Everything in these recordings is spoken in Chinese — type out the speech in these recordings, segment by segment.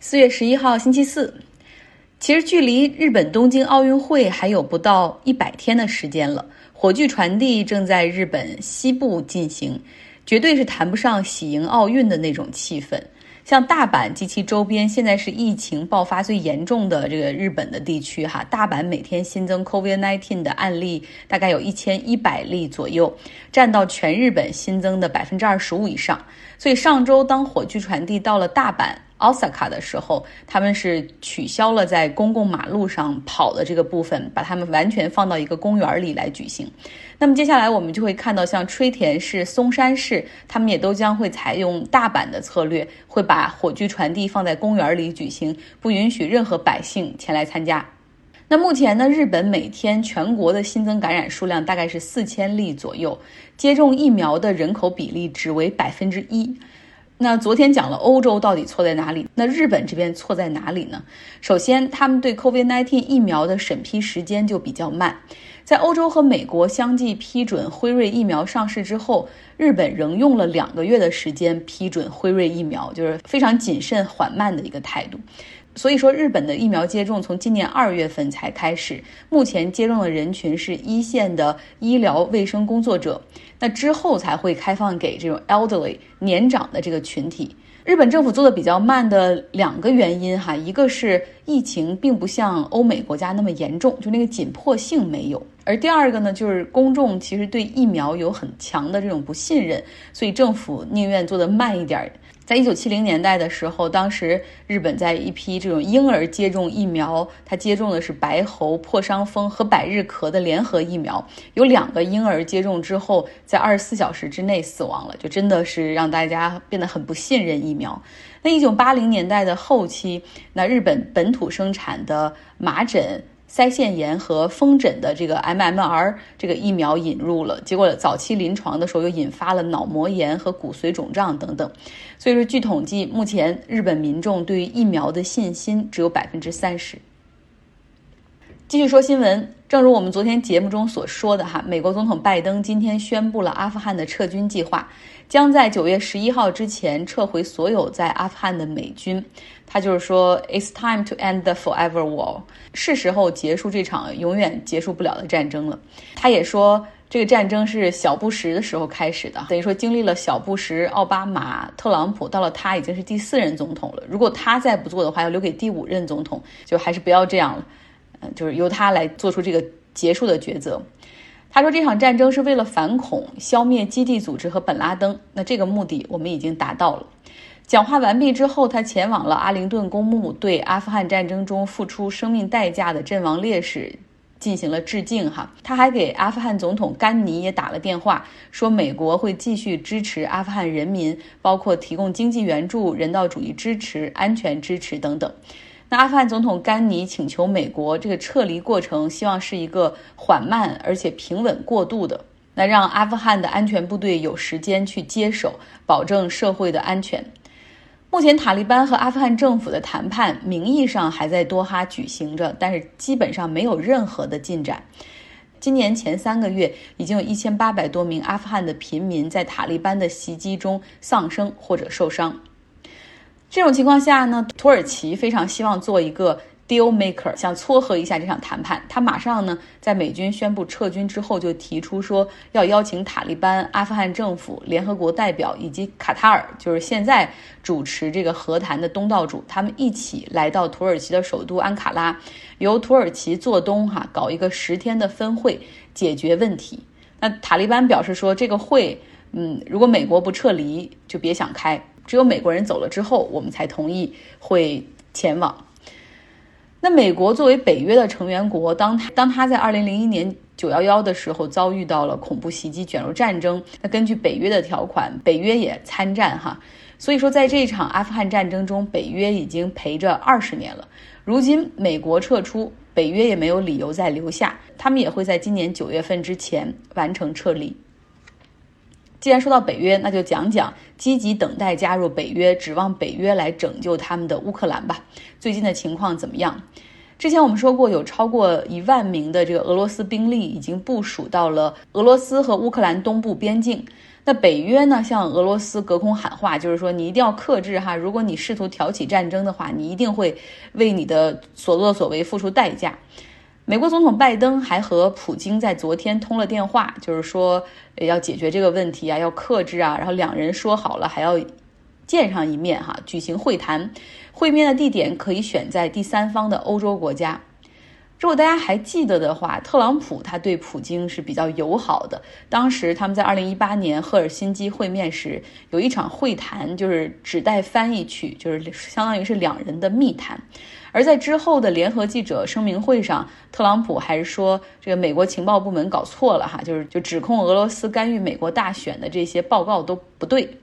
四月十一号，星期四。其实距离日本东京奥运会还有不到一百天的时间了，火炬传递正在日本西部进行，绝对是谈不上喜迎奥运的那种气氛。像大阪及其周边，现在是疫情爆发最严重的这个日本的地区哈。大阪每天新增 COVID-19 的案例大概有一千一百例左右，占到全日本新增的百分之二十五以上。所以上周当火炬传递到了大阪。奥萨卡的时候，他们是取消了在公共马路上跑的这个部分，把他们完全放到一个公园里来举行。那么接下来我们就会看到，像吹田市、松山市，他们也都将会采用大阪的策略，会把火炬传递放在公园里举行，不允许任何百姓前来参加。那目前呢，日本每天全国的新增感染数量大概是四千例左右，接种疫苗的人口比例只为百分之一。那昨天讲了欧洲到底错在哪里？那日本这边错在哪里呢？首先，他们对 COVID-19 疫苗的审批时间就比较慢，在欧洲和美国相继批准辉瑞疫苗上市之后，日本仍用了两个月的时间批准辉瑞疫苗，就是非常谨慎缓慢的一个态度。所以说，日本的疫苗接种从今年二月份才开始，目前接种的人群是一线的医疗卫生工作者，那之后才会开放给这种 elderly 年长的这个群体。日本政府做的比较慢的两个原因哈，一个是疫情并不像欧美国家那么严重，就那个紧迫性没有；而第二个呢，就是公众其实对疫苗有很强的这种不信任，所以政府宁愿做的慢一点。在一九七零年代的时候，当时日本在一批这种婴儿接种疫苗，他接种的是白喉、破伤风和百日咳的联合疫苗，有两个婴儿接种之后，在二十四小时之内死亡了，就真的是让大家变得很不信任疫苗。那一九八零年代的后期，那日本本土生产的麻疹。腮腺炎和风疹的这个 MMR 这个疫苗引入了，结果早期临床的时候又引发了脑膜炎和骨髓肿胀等等。所以说，据统计，目前日本民众对于疫苗的信心只有百分之三十。继续说新闻，正如我们昨天节目中所说的哈，美国总统拜登今天宣布了阿富汗的撤军计划，将在九月十一号之前撤回所有在阿富汗的美军。他就是说，It's time to end the forever war，是时候结束这场永远结束不了的战争了。他也说，这个战争是小布什的时候开始的，等于说经历了小布什、奥巴马、特朗普，到了他已经是第四任总统了。如果他再不做的话，要留给第五任总统，就还是不要这样了。嗯，就是由他来做出这个结束的抉择。他说这场战争是为了反恐、消灭基地组织和本拉登。那这个目的我们已经达到了。讲话完毕之后，他前往了阿灵顿公墓，对阿富汗战争中付出生命代价的阵亡烈士进行了致敬。哈，他还给阿富汗总统甘尼也打了电话，说美国会继续支持阿富汗人民，包括提供经济援助、人道主义支持、安全支持等等。那阿富汗总统甘尼请求美国，这个撤离过程希望是一个缓慢而且平稳过渡的，那让阿富汗的安全部队有时间去接手，保证社会的安全。目前，塔利班和阿富汗政府的谈判名义上还在多哈举行着，但是基本上没有任何的进展。今年前三个月，已经有一千八百多名阿富汗的平民在塔利班的袭击中丧生或者受伤。这种情况下呢，土耳其非常希望做一个 deal maker，想撮合一下这场谈判。他马上呢，在美军宣布撤军之后，就提出说要邀请塔利班、阿富汗政府、联合国代表以及卡塔尔，就是现在主持这个和谈的东道主，他们一起来到土耳其的首都安卡拉，由土耳其做东哈，搞一个十天的分会，解决问题。那塔利班表示说，这个会，嗯，如果美国不撤离，就别想开。只有美国人走了之后，我们才同意会前往。那美国作为北约的成员国，当他当他在二零零一年九幺幺的时候遭遇到了恐怖袭击，卷入战争，那根据北约的条款，北约也参战哈。所以说，在这场阿富汗战争中，北约已经陪着二十年了。如今美国撤出，北约也没有理由再留下，他们也会在今年九月份之前完成撤离。既然说到北约，那就讲讲积极等待加入北约、指望北约来拯救他们的乌克兰吧。最近的情况怎么样？之前我们说过，有超过一万名的这个俄罗斯兵力已经部署到了俄罗斯和乌克兰东部边境。那北约呢，向俄罗斯隔空喊话，就是说你一定要克制哈，如果你试图挑起战争的话，你一定会为你的所作所为付出代价。美国总统拜登还和普京在昨天通了电话，就是说要解决这个问题啊，要克制啊，然后两人说好了还要见上一面哈，举行会谈，会面的地点可以选在第三方的欧洲国家。如果大家还记得的话，特朗普他对普京是比较友好的。当时他们在二零一八年赫尔辛基会面时，有一场会谈，就是只带翻译去，就是相当于是两人的密谈。而在之后的联合记者声明会上，特朗普还是说这个美国情报部门搞错了哈，就是就指控俄罗斯干预美国大选的这些报告都不对。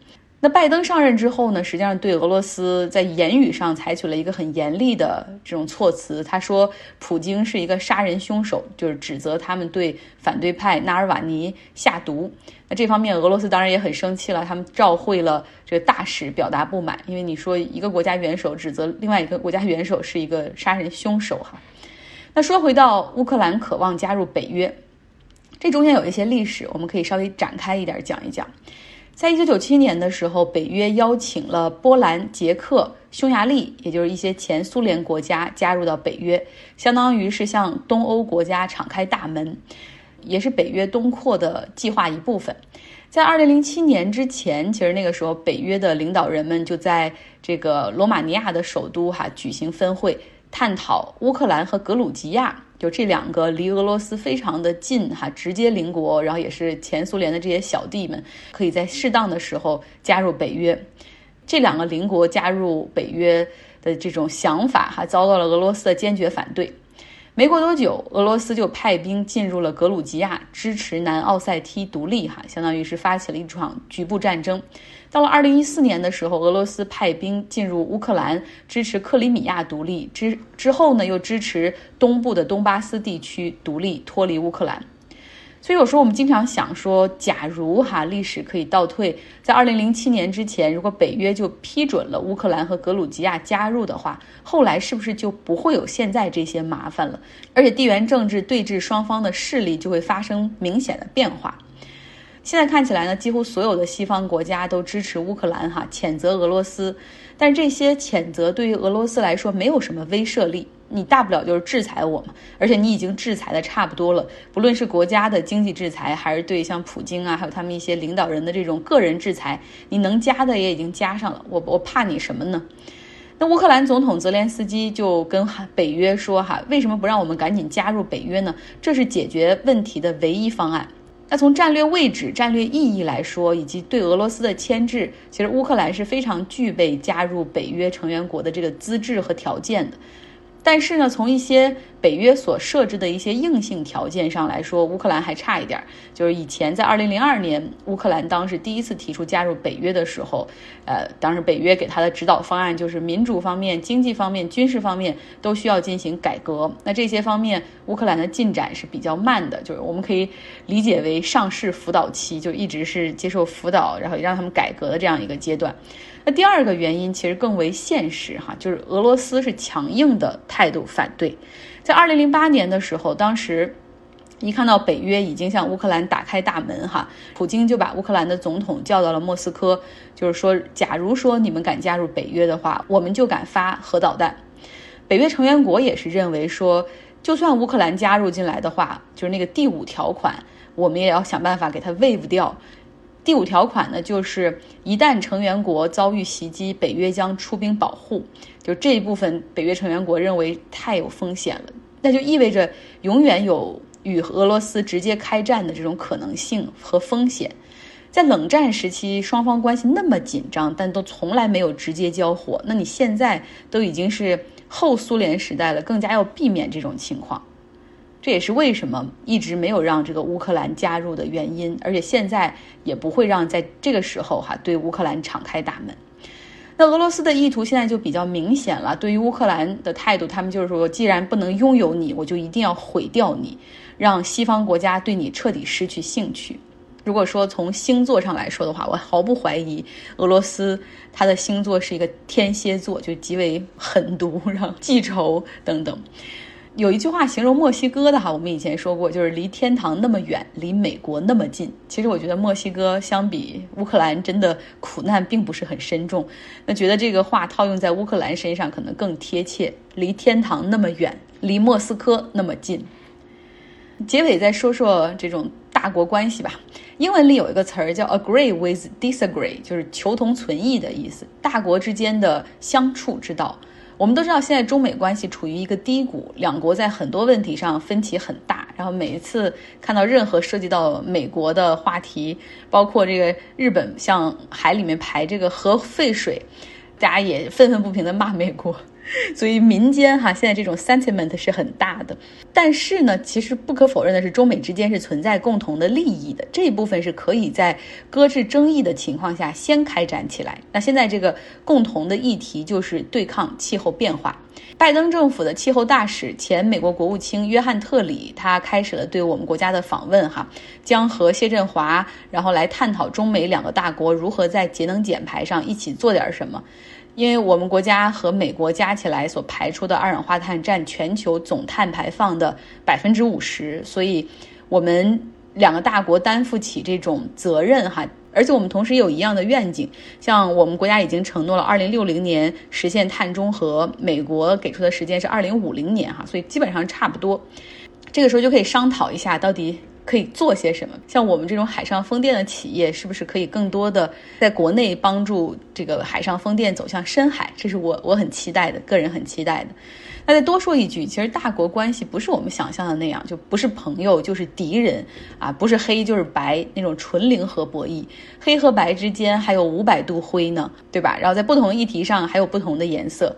那拜登上任之后呢，实际上对俄罗斯在言语上采取了一个很严厉的这种措辞。他说，普京是一个杀人凶手，就是指责他们对反对派纳尔瓦尼下毒。那这方面，俄罗斯当然也很生气了，他们召会了这个大使表达不满，因为你说一个国家元首指责另外一个国家元首是一个杀人凶手哈。那说回到乌克兰渴望加入北约，这中间有一些历史，我们可以稍微展开一点讲一讲。在一九九七年的时候，北约邀请了波兰、捷克、匈牙利，也就是一些前苏联国家加入到北约，相当于是向东欧国家敞开大门，也是北约东扩的计划一部分。在二零零七年之前，其实那个时候北约的领导人们就在这个罗马尼亚的首都哈举行分会，探讨乌克兰和格鲁吉亚。就这两个离俄罗斯非常的近哈，直接邻国，然后也是前苏联的这些小弟们，可以在适当的时候加入北约。这两个邻国加入北约的这种想法哈，遭到了俄罗斯的坚决反对。没过多久，俄罗斯就派兵进入了格鲁吉亚，支持南奥塞梯独立哈，相当于是发起了一场局部战争。到了二零一四年的时候，俄罗斯派兵进入乌克兰，支持克里米亚独立。之之后呢，又支持东部的东巴斯地区独立，脱离乌克兰。所以有时候我们经常想说，假如哈历史可以倒退，在二零零七年之前，如果北约就批准了乌克兰和格鲁吉亚加入的话，后来是不是就不会有现在这些麻烦了？而且地缘政治对峙双方的势力就会发生明显的变化。现在看起来呢，几乎所有的西方国家都支持乌克兰，哈，谴责俄罗斯。但这些谴责对于俄罗斯来说没有什么威慑力，你大不了就是制裁我嘛。而且你已经制裁的差不多了，不论是国家的经济制裁，还是对像普京啊，还有他们一些领导人的这种个人制裁，你能加的也已经加上了。我我怕你什么呢？那乌克兰总统泽连斯基就跟北约说，哈，为什么不让我们赶紧加入北约呢？这是解决问题的唯一方案。那从战略位置、战略意义来说，以及对俄罗斯的牵制，其实乌克兰是非常具备加入北约成员国的这个资质和条件的。但是呢，从一些北约所设置的一些硬性条件上来说，乌克兰还差一点。就是以前在二零零二年，乌克兰当时第一次提出加入北约的时候，呃，当时北约给他的指导方案就是民主方面、经济方面、军事方面都需要进行改革。那这些方面，乌克兰的进展是比较慢的，就是我们可以理解为上市辅导期，就一直是接受辅导，然后让他们改革的这样一个阶段。那第二个原因其实更为现实哈，就是俄罗斯是强硬的态度反对。在二零零八年的时候，当时一看到北约已经向乌克兰打开大门哈，普京就把乌克兰的总统叫到了莫斯科，就是说，假如说你们敢加入北约的话，我们就敢发核导弹。北约成员国也是认为说，就算乌克兰加入进来的话，就是那个第五条款，我们也要想办法给它 waive 掉。第五条款呢，就是一旦成员国遭遇袭击，北约将出兵保护。就这一部分，北约成员国认为太有风险了，那就意味着永远有与俄罗斯直接开战的这种可能性和风险。在冷战时期，双方关系那么紧张，但都从来没有直接交火。那你现在都已经是后苏联时代了，更加要避免这种情况。这也是为什么一直没有让这个乌克兰加入的原因，而且现在也不会让在这个时候哈对乌克兰敞开大门。那俄罗斯的意图现在就比较明显了，对于乌克兰的态度，他们就是说，既然不能拥有你，我就一定要毁掉你，让西方国家对你彻底失去兴趣。如果说从星座上来说的话，我毫不怀疑俄罗斯它的星座是一个天蝎座，就极为狠毒，然后记仇等等。有一句话形容墨西哥的哈，我们以前说过，就是离天堂那么远，离美国那么近。其实我觉得墨西哥相比乌克兰，真的苦难并不是很深重。那觉得这个话套用在乌克兰身上可能更贴切，离天堂那么远，离莫斯科那么近。结尾再说说这种大国关系吧。英文里有一个词儿叫 agree with disagree，就是求同存异的意思，大国之间的相处之道。我们都知道，现在中美关系处于一个低谷，两国在很多问题上分歧很大。然后每一次看到任何涉及到美国的话题，包括这个日本向海里面排这个核废水，大家也愤愤不平的骂美国。所以民间哈现在这种 sentiment 是很大的，但是呢，其实不可否认的是，中美之间是存在共同的利益的，这一部分是可以在搁置争议的情况下先开展起来。那现在这个共同的议题就是对抗气候变化。拜登政府的气候大使、前美国国务卿约翰特里，他开始了对我们国家的访问哈，将和谢振华，然后来探讨中美两个大国如何在节能减排上一起做点什么。因为我们国家和美国加起来所排出的二氧化碳占全球总碳排放的百分之五十，所以我们两个大国担负起这种责任哈。而且我们同时也有一样的愿景，像我们国家已经承诺了二零六零年实现碳中和，美国给出的时间是二零五零年哈，所以基本上差不多。这个时候就可以商讨一下到底。可以做些什么？像我们这种海上风电的企业，是不是可以更多的在国内帮助这个海上风电走向深海？这是我我很期待的，个人很期待的。那再多说一句，其实大国关系不是我们想象的那样，就不是朋友就是敌人啊，不是黑就是白那种纯零和博弈，黑和白之间还有五百度灰呢，对吧？然后在不同议题上还有不同的颜色。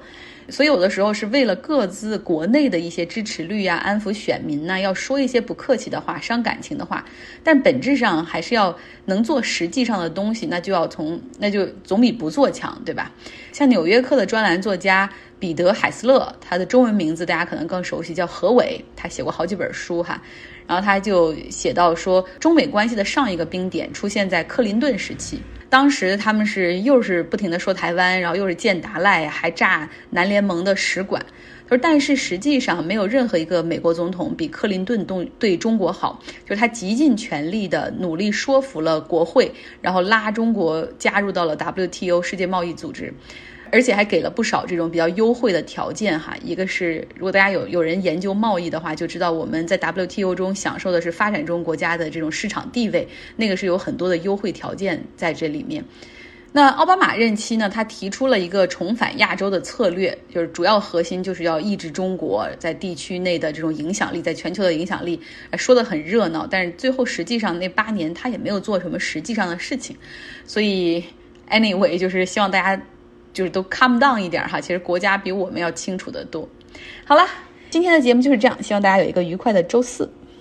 所以有的时候是为了各自国内的一些支持率呀，安抚选民呢，要说一些不客气的话，伤感情的话，但本质上还是要能做实际上的东西，那就要从那就总比不做强，对吧？像《纽约客》的专栏作家彼得·海斯勒，他的中文名字大家可能更熟悉，叫何伟，他写过好几本书哈，然后他就写到说，中美关系的上一个冰点出现在克林顿时期。当时他们是又是不停的说台湾，然后又是建达赖，还炸南联盟的使馆。他说，但是实际上没有任何一个美国总统比克林顿对对中国好，就是他极尽全力的努力说服了国会，然后拉中国加入到了 WTO 世界贸易组织。而且还给了不少这种比较优惠的条件哈，一个是如果大家有有人研究贸易的话，就知道我们在 WTO 中享受的是发展中国家的这种市场地位，那个是有很多的优惠条件在这里面。那奥巴马任期呢，他提出了一个重返亚洲的策略，就是主要核心就是要抑制中国在地区内的这种影响力，在全球的影响力，说的很热闹，但是最后实际上那八年他也没有做什么实际上的事情，所以 anyway 就是希望大家。就是都 calm down 一点哈，其实国家比我们要清楚的多。好了，今天的节目就是这样，希望大家有一个愉快的周四。